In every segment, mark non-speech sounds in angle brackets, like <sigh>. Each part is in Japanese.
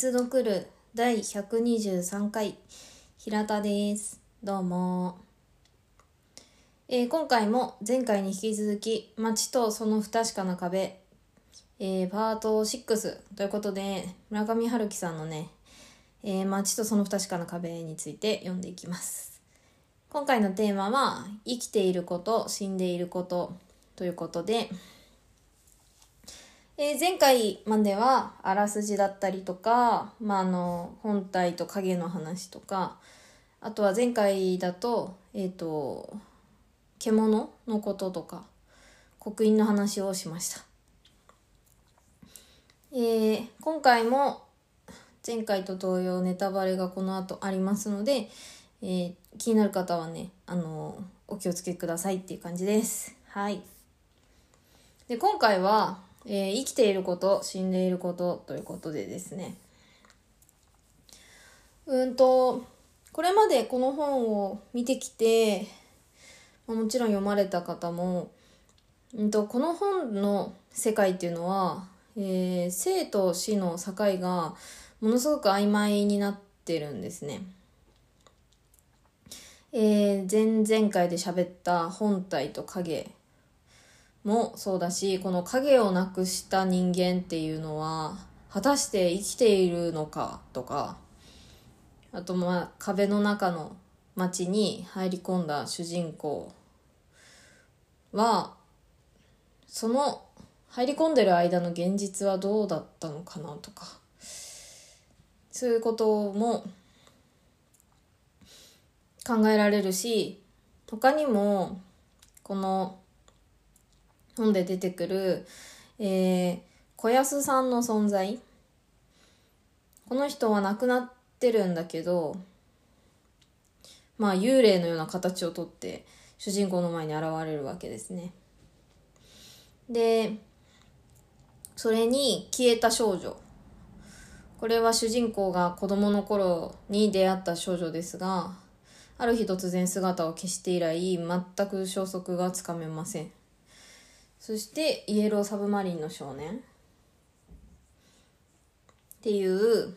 密読る第123回平田です。どうも、えー今回も前回に引き続き街とその不確かな壁、えーパート6ということで村上春樹さんのね、えー街とその不確かな壁について読んでいきます。今回のテーマは生きていること死んでいることということでえー前回まではあらすじだったりとか、まあ、あの本体と影の話とかあとは前回だと,、えー、と獣のこととか刻印の話をしました、えー今回も前回と同様ネタバレがこの後ありますので、えー気になる方はねあのお気をつけくださいっていう感じです。はい。で今回は、えー生きていること死んでいることということでですねうんとこれまでこの本を見てきて、もちろん読まれた方も、うん、とこの本の世界っていうのは、えー生と死の境がものすごく曖昧になってるんですね。えー前々回で喋った本体と影もそうだしこの影をなくした人間っていうのは果たして生きているのかとかあとまあ壁の中の街に入り込んだ主人公はその入り込んでる間の現実はどうだったのかなとかそういうことも考えられるし他にもこの本で出てくる、えー小安さんの存在。この人は亡くなってるんだけどまあ幽霊のような形をとって主人公の前に現れるわけですね。でそれに消えた少女。これは主人公が子供の頃に出会った少女ですがある日突然姿を消して以来全く消息がつかめません。そしてイエローサブマリンの少年。っていう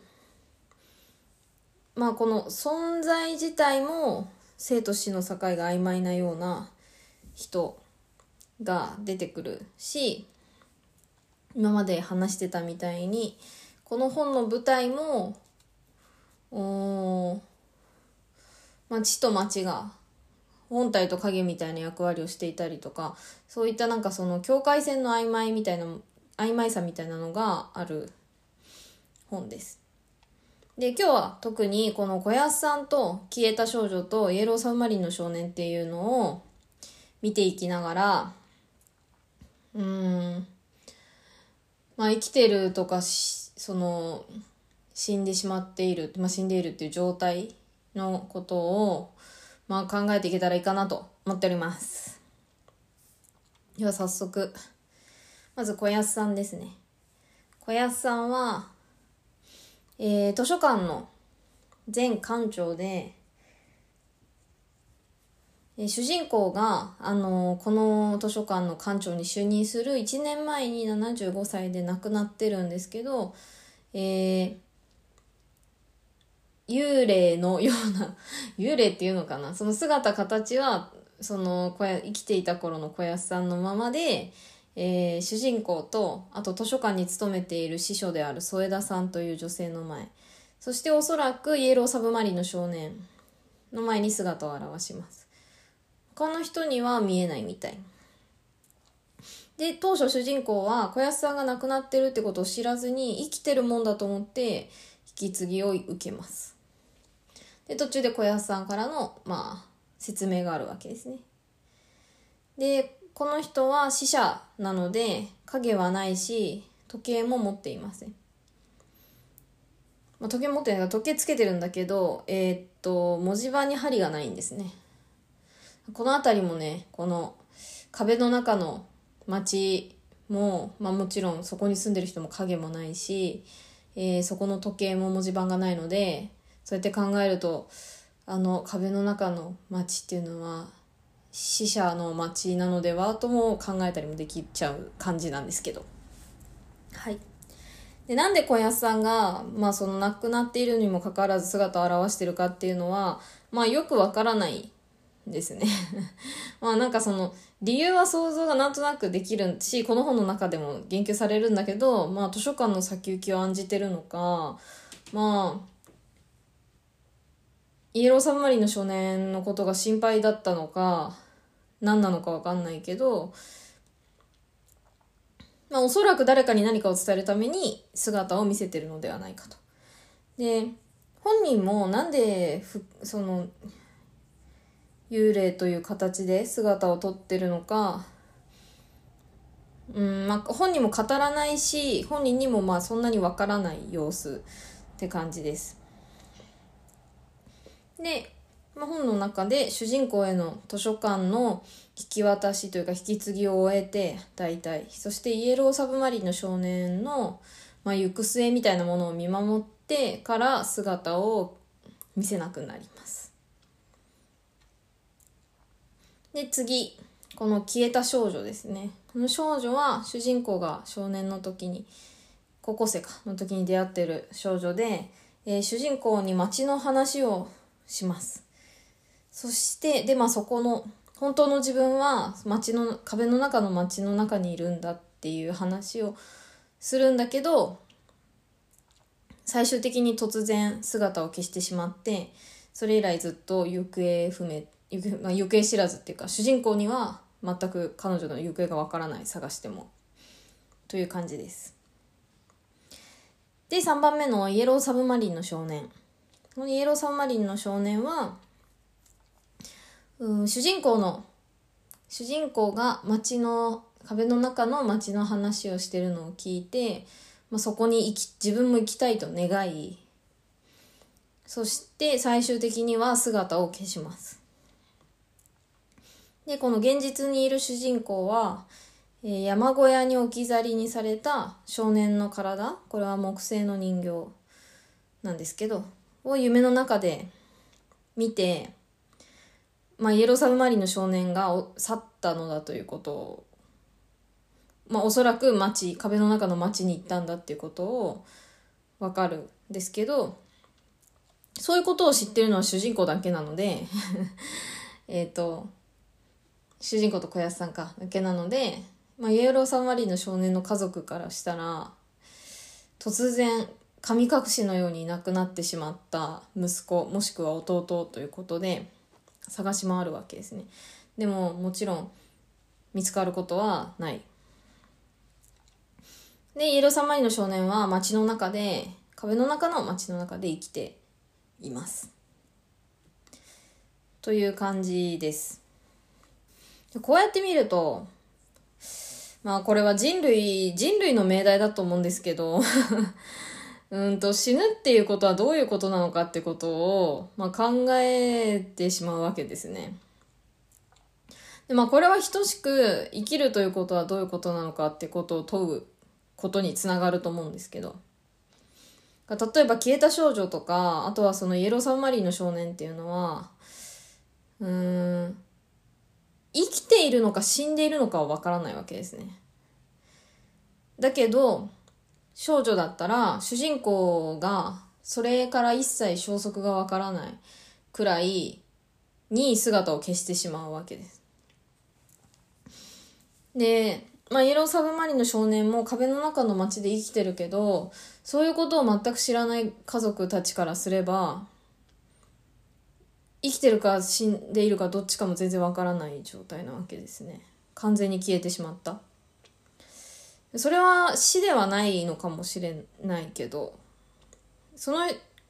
まあこの存在自体も生と死の境が曖昧なような人が出てくるし今まで話してたみたいにこの本の舞台もおーまあ、地と町が本体と影みたいな役割をしていたりとかそういったなんかその境界線の曖昧みたいな曖昧さみたいなのがある本です。で今日は特にこの小安さんと消えた少女とイエローサブマリンの少年っていうのを見ていきながらうーんまあ生きてるとかその死んでしまっている、まあ、死んでいるっていう状態のことを、まあ、考えていけたらいいかなと思っております。では早速。まず小安さんですね。小安さんは、えー図書館の前館長で、えー主人公が、あのこの図書館の館長に就任する1年前に75歳で亡くなってるんですけど、えー幽霊のような幽霊っていうのかな？その姿形はその小生きていた頃の小安さんのままで、えー主人公とあと図書館に勤めている司書である添田さんという女性の前。そしておそらくイエローサブマリンの少年の前に姿を現します。他の人には見えないみたい。で当初主人公は小安さんが亡くなってるってことを知らずに生きてるもんだと思って引き継ぎを受けます。で途中で小安さんからのまあ説明があるわけですね。でこの人は死者なので影はないし時計も持っていません、まあ、時計持ってないから時計つけてるんだけどえーっと文字盤に針がないんですね。この辺りもねこの壁の中の街も、まあ、もちろんそこに住んでる人も影もないし、えーそこの時計も文字盤がないのでそうやって考えるとあの壁の中の街っていうのは死者の街なのではとも考えたりもできちゃう感じなんですけど。はい。でなんで小安さんが、まあ、その亡くなっているにもかかわらず姿を現してるかっていうのは、まあ、よくわからないですね。<laughs> まあなんかその理由は想像がなんとなくできるしこの本の中でも言及されるんだけど、まあ、図書館の先行きを案じてるのかまあイエローサマリンの少年のことが心配だったのか何なのか分かんないけど、まあ、おそらく誰かに何かを伝えるために姿を見せてるのではないかと。で本人もなんでその幽霊という形で姿をとってるのか、うんまあ、本人も語らないし本人にもまあそんなにわからない様子って感じです。で、まあ、本の中で主人公への図書館の引き渡しというか引き継ぎを終えて大体。そしてイエローサブマリンの少年の、まあ、行く末みたいなものを見守ってから姿を見せなくなります。で次。この消えた少女ですね。この少女は主人公が少年の時に高校生かの時に出会ってる少女で、えー、主人公に街の話をします。そしてでまあそこの本当の自分は街の壁の中の街の中にいるんだっていう話をするんだけど最終的に突然姿を消してしまってそれ以来ずっと行方不明行方,、まあ、行方知らずっていうか主人公には全く彼女の行方がわからない探してもという感じです。で3番目のイエローサブマリンの少年。このイエローサブマリンの少年はうん主人公の主人公が街の壁の中の街の話をしてるのを聞いて、まあ、そこに行き自分も行きたいと願いそして最終的には姿を消します。で、この現実にいる主人公は、え、山小屋に置き去りにされた少年の体、これは木製の人形なんですけど、を夢の中で見て、まあ、イエローサブマリンの少年が去ったのだということを、まあ、おそらく街、壁の中の街に行ったんだっていうことをわかるんですけど、そういうことを知ってるのは主人公だけなので <laughs> えっと、主人公と小安さんかだけなので、まあ、イエローサンマリンの少年の家族からしたら突然神隠しのようにいなくなってしまった息子もしくは弟ということで探し回るわけですね。でももちろん見つかることはない。でイエローサマリの少年は街の中で壁の中の街の中で生きています。という感じです。こうやって見ると、まあこれは人類、人類の命題だと思うんですけどうんと死ぬっていうことはどういうことなのかってことを、まあ、考えてしまうわけですね。でまあこれは等しく生きるということはどういうことなのかってことを問うことにつながると思うんですけど。例えば消えた少女とか、あとはそのイエローサブマリンの少年っていうのは、うん、生きているのか死んでいるのかはわからないわけですね。だけど、少女だったら主人公がそれから一切消息がわからないくらいに姿を消してしまうわけです。で、まあ、イエローサブマリンの少年も壁の中の街で生きてるけど、そういうことを全く知らない家族たちからすれば、生きてるか死んでいるかどっちかも全然わからない状態なわけですね完全に消えてしまったそれは死ではないのかもしれないけどその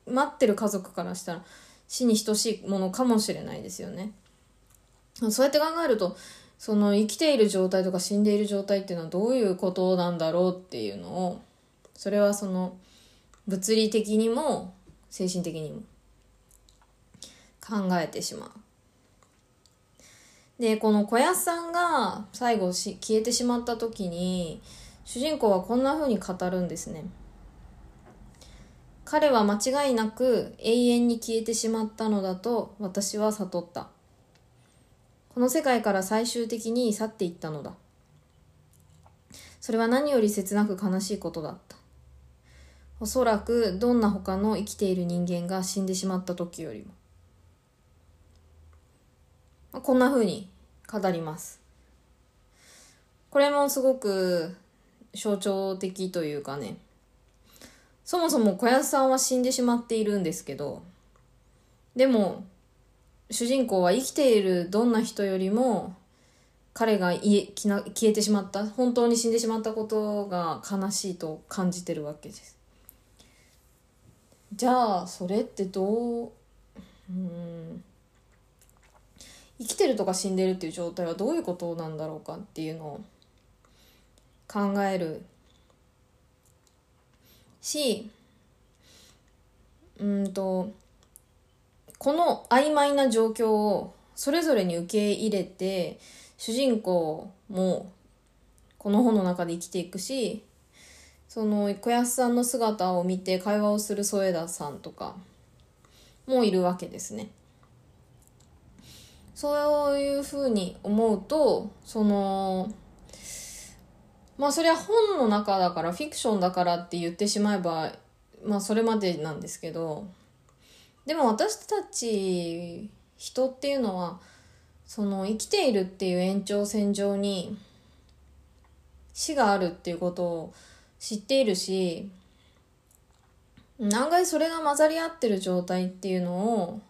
待ってる家族からしたら死に等しいものかもしれないですよねそうやって考えるとその生きている状態とか死んでいる状態っていうのはどういうことなんだろうっていうのをそれはその物理的にも精神的にも考えてしまう。で、この小安さんが最後し消えてしまった時に、主人公はこんな風に語るんですね。彼は間違いなく永遠に消えてしまったのだと私は悟った。この世界から最終的に去っていったのだ。それは何より切なく悲しいことだった。おそらくどんな他の生きている人間が死んでしまった時よりもこんな風に語りますこれもすごく象徴的というかね。そもそも小安さんは死んでしまっているんですけどでも主人公は生きているどんな人よりも彼が消えてしまった本当に死んでしまったことが悲しいと感じてるわけです。じゃあそれってどううん。生きてるとか死んでるっていう状態はどういうことなんだろうかっていうのを考えるしうんとこの曖昧な状況をそれぞれに受け入れて主人公もこの本の中で生きていくしその小安さんの姿を見て会話をする添田さんとかもいるわけですね。そういうふうに思うとそのまあそれは本の中だからフィクションだからって言ってしまえばまあそれまでなんですけどでも私たち人っていうのはその生きているっていう延長線上に死があるっていうことを知っているし案外それが混ざり合ってる状態っていうのを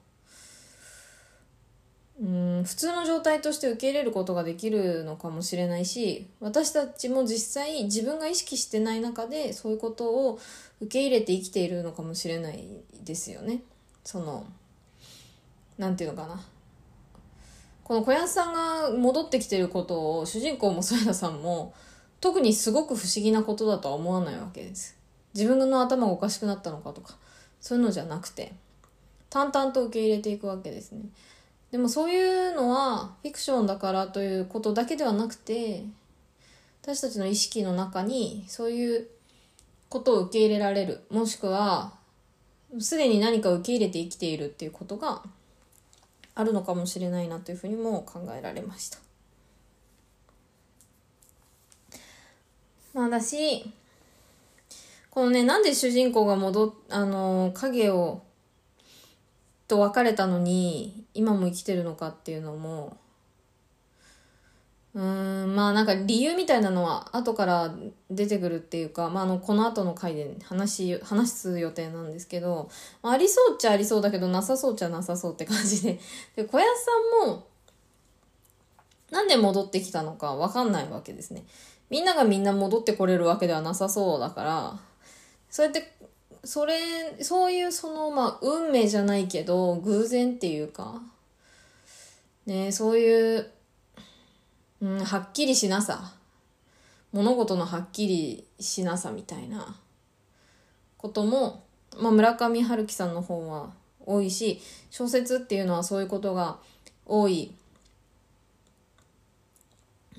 うん普通の状態として受け入れることができるのかもしれないし私たちも実際自分が意識してない中でそういうことを受け入れて生きているのかもしれないですよね。そのなんていうのかな。この小安さんが戻ってきてることを主人公も添田さんも特にすごく不思議なことだとは思わないわけです。自分の頭がおかしくなったのかとかそういうのじゃなくて淡々と受け入れていくわけですね。でもそういうのはフィクションだからということだけではなくて私たちの意識の中にそういうことを受け入れられるもしくはすでに何か受け入れて生きているっていうことがあるのかもしれないなというふうにも考えられました。まあだし、このね、なんで主人公が戻っ、あの、影を、と別れたのに、今も生きてるのかっていうのも、うーんまあなんか理由みたいなのは後から出てくるっていうか、まあ、あのこの後の回で話話す予定なんですけど、まあ、ありそうっちゃありそうだけどなさそうっちゃなさそうって感じで。で小安さんもなんで戻ってきたのか分かんないわけですね。みんながみんな戻ってこれるわけではなさそうだからそうやってそれそういうそのまあ運命じゃないけど偶然っていうか。ねそういううん、はっきりしなさ。物事のはっきりしなさみたいな。ことも、まあ、村上春樹さんの本は多いし小説っていうのはそういうことが多い。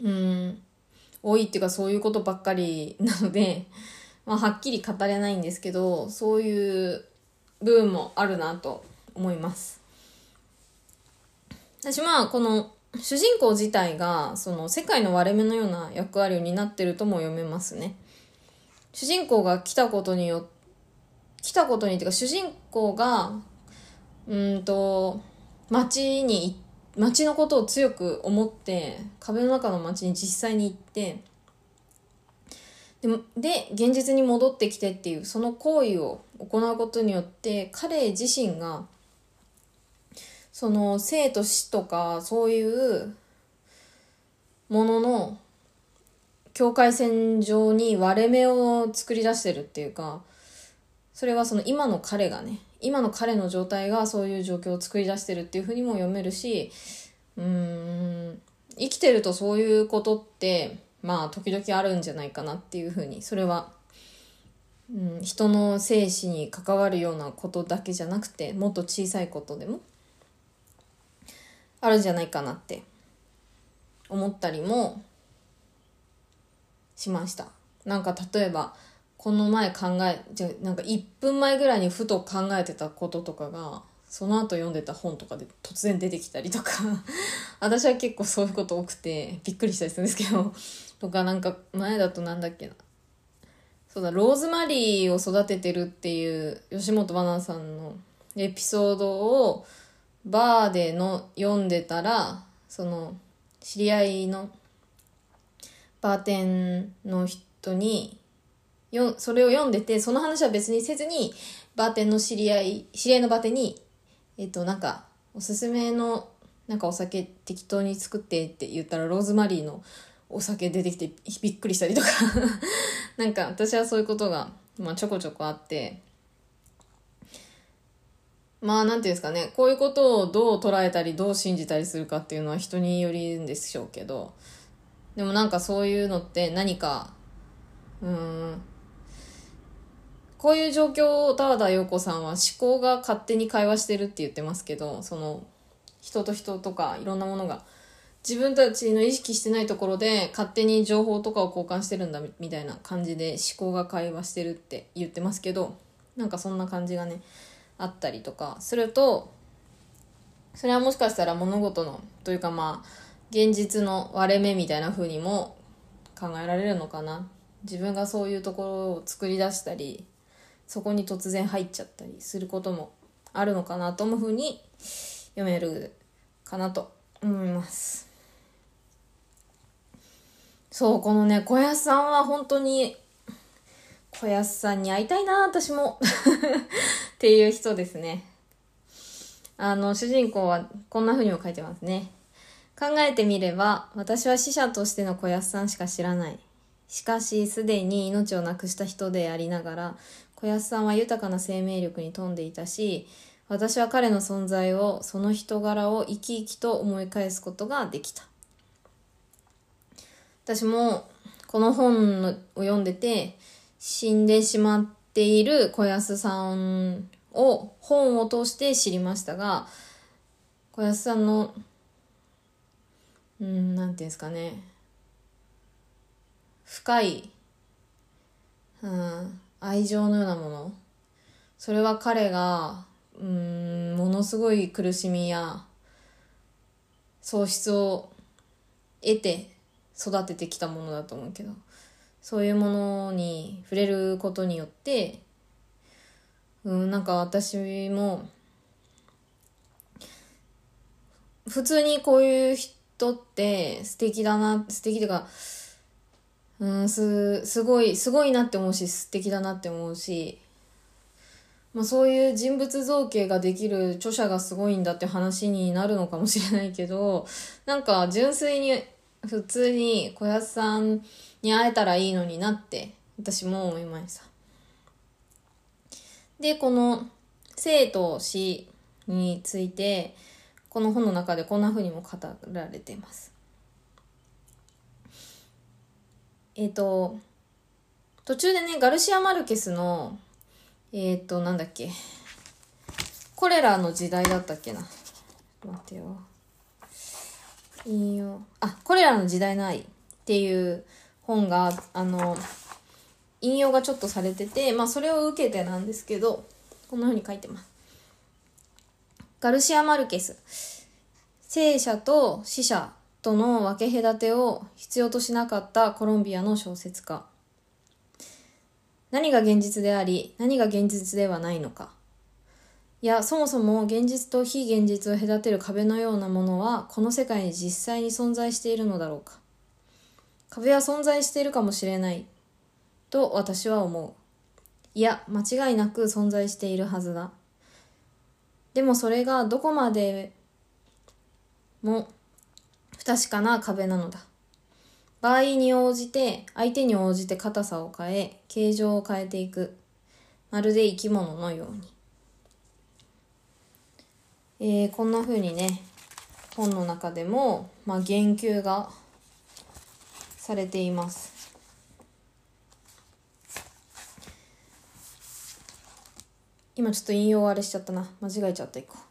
うん多いっていうかそういうことばっかりなので、まあ、はっきり語れないんですけどそういう部分もあるなと思います私まあこの主人公自体がその世界の割れ目のような役割を担ってるとも読めますね。主人公が来たことによ来たことにっていうか主人公がうんと街に街のことを強く思って壁の中の街に実際に行ってでで現実に戻ってきてっていうその行為を行うことによって彼自身がその生と死とかそういうものの境界線上に割れ目を作り出してるっていうかそれはその今の彼がね今の彼の状態がそういう状況を作り出してるっていうふうにも読めるしうーん生きてるとそういうことってまあ時々あるんじゃないかなっていうふうにそれは、うん、人の生死に関わるようなことだけじゃなくてもっと小さいことでもあるんじゃないかなって思ったりもしました。なんか例えば、この前考え、じゃなんか1分前ぐらいにふと考えてたこととかが、その後読んでた本とかで突然出てきたりとか。<laughs> 私は結構そういうこと多くてびっくりしたりするんですけど。<laughs> とかなんか前だとなんだっけな。そうだローズマリーを育ててるっていう吉本ばなさんのエピソードをバーでの読んでたらその知り合いのバーテンの人によそれを読んでてその話は別にせずにバーテンの知り合い知り合いのバーテンにえっとなんかおすすめのなんかお酒適当に作ってって言ったらローズマリーのお酒出てきてびっくりしたりとか。<laughs> なんか私はそういうことが、まあ、ちょこちょこあって。まあなんていうんですかね。こういうことをどう捉えたりどう信じたりするかっていうのは人によりんでしょうけど。でもなんかそういうのって何かうんこういう状況を田和田陽子さんは思考が勝手に会話してるって言ってますけどその人と人とかいろんなものが自分たちの意識してないところで勝手に情報とかを交換してるんだみたいな感じで思考が会話してるって言ってますけどなんかそんな感じがねあったりとかするとそれはもしかしたら物事のというかまあ現実の割れ目みたいな風にも考えられるのかな。自分がそういうところを作り出したりそこに突然入っちゃったりすることもあるのかなと思う風に読めるかなと思いますそう、このね、小安さんは本当に、小安さんに会いたいな、私も。<laughs> っていう人ですね。あの、主人公はこんな風にも書いてますね。考えてみれば、私は死者としての小安さんしか知らない。しかし、すでに命を亡くした人でありながら、小安さんは豊かな生命力に富んでいたし、私は彼の存在を、その人柄を生き生きと思い返すことができた。私もこの本を読んでて死んでしまっている小安さんを本を通して知りましたが小安さんのうんなんていうんですかね深い、うん、愛情のようなもの。それは彼がうんものすごい苦しみや喪失を得て育ててきたものだと思うけど。そういうものに触れることによってうんなんか私も普通にこういう人って素敵だな素敵というかうんすすごいすごいなって思うし素敵だなって思うしまあ、そういう人物造形ができる著者がすごいんだって話になるのかもしれないけどなんか純粋に普通に小安さんに会えたらいいのになって私も思いました。で、この生と死についてこの本の中でこんな風にも語られています。えっ、ー、と途中でねガルシア・マルケスのえっ、ー、となんだっけコレラの時代だったっけな。待ってよ。引用。あこれらの時代の愛っていう本があの引用がちょっとされててまあそれを受けてなんですけどこんな風に書いてます。ガルシア・マルケス。生者と死者。との分け隔てを必要としなかったコロンビアの小説家。何が現実であり何が現実ではないのか。いやそもそも現実と非現実を隔てる壁のようなものはこの世界に実際に存在しているのだろうか。壁は存在しているかもしれない。と私は思う。いや間違いなく存在しているはずだ。でもそれがどこまでも不確かな壁なのだ。場合に応じて相手に応じて硬さを変え形状を変えていく。まるで生き物のように。えー、こんな風にね本の中でも、まあ、言及がされています。今ちょっと引用あれしちゃったな。間違えちゃった一個。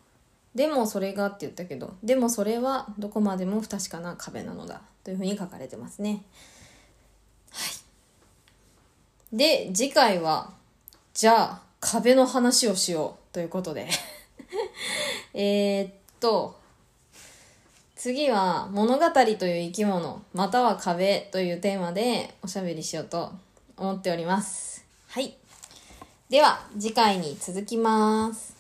でもそれがって言ったけどでもそれはどこまでも不確かな壁なのだというふうに書かれてますねはいで次回はじゃあ壁の話をしようということで <laughs> えっと、次は物語という生き物、または壁というテーマでおしゃべりしようと思っております。はい。では、次回に続きます。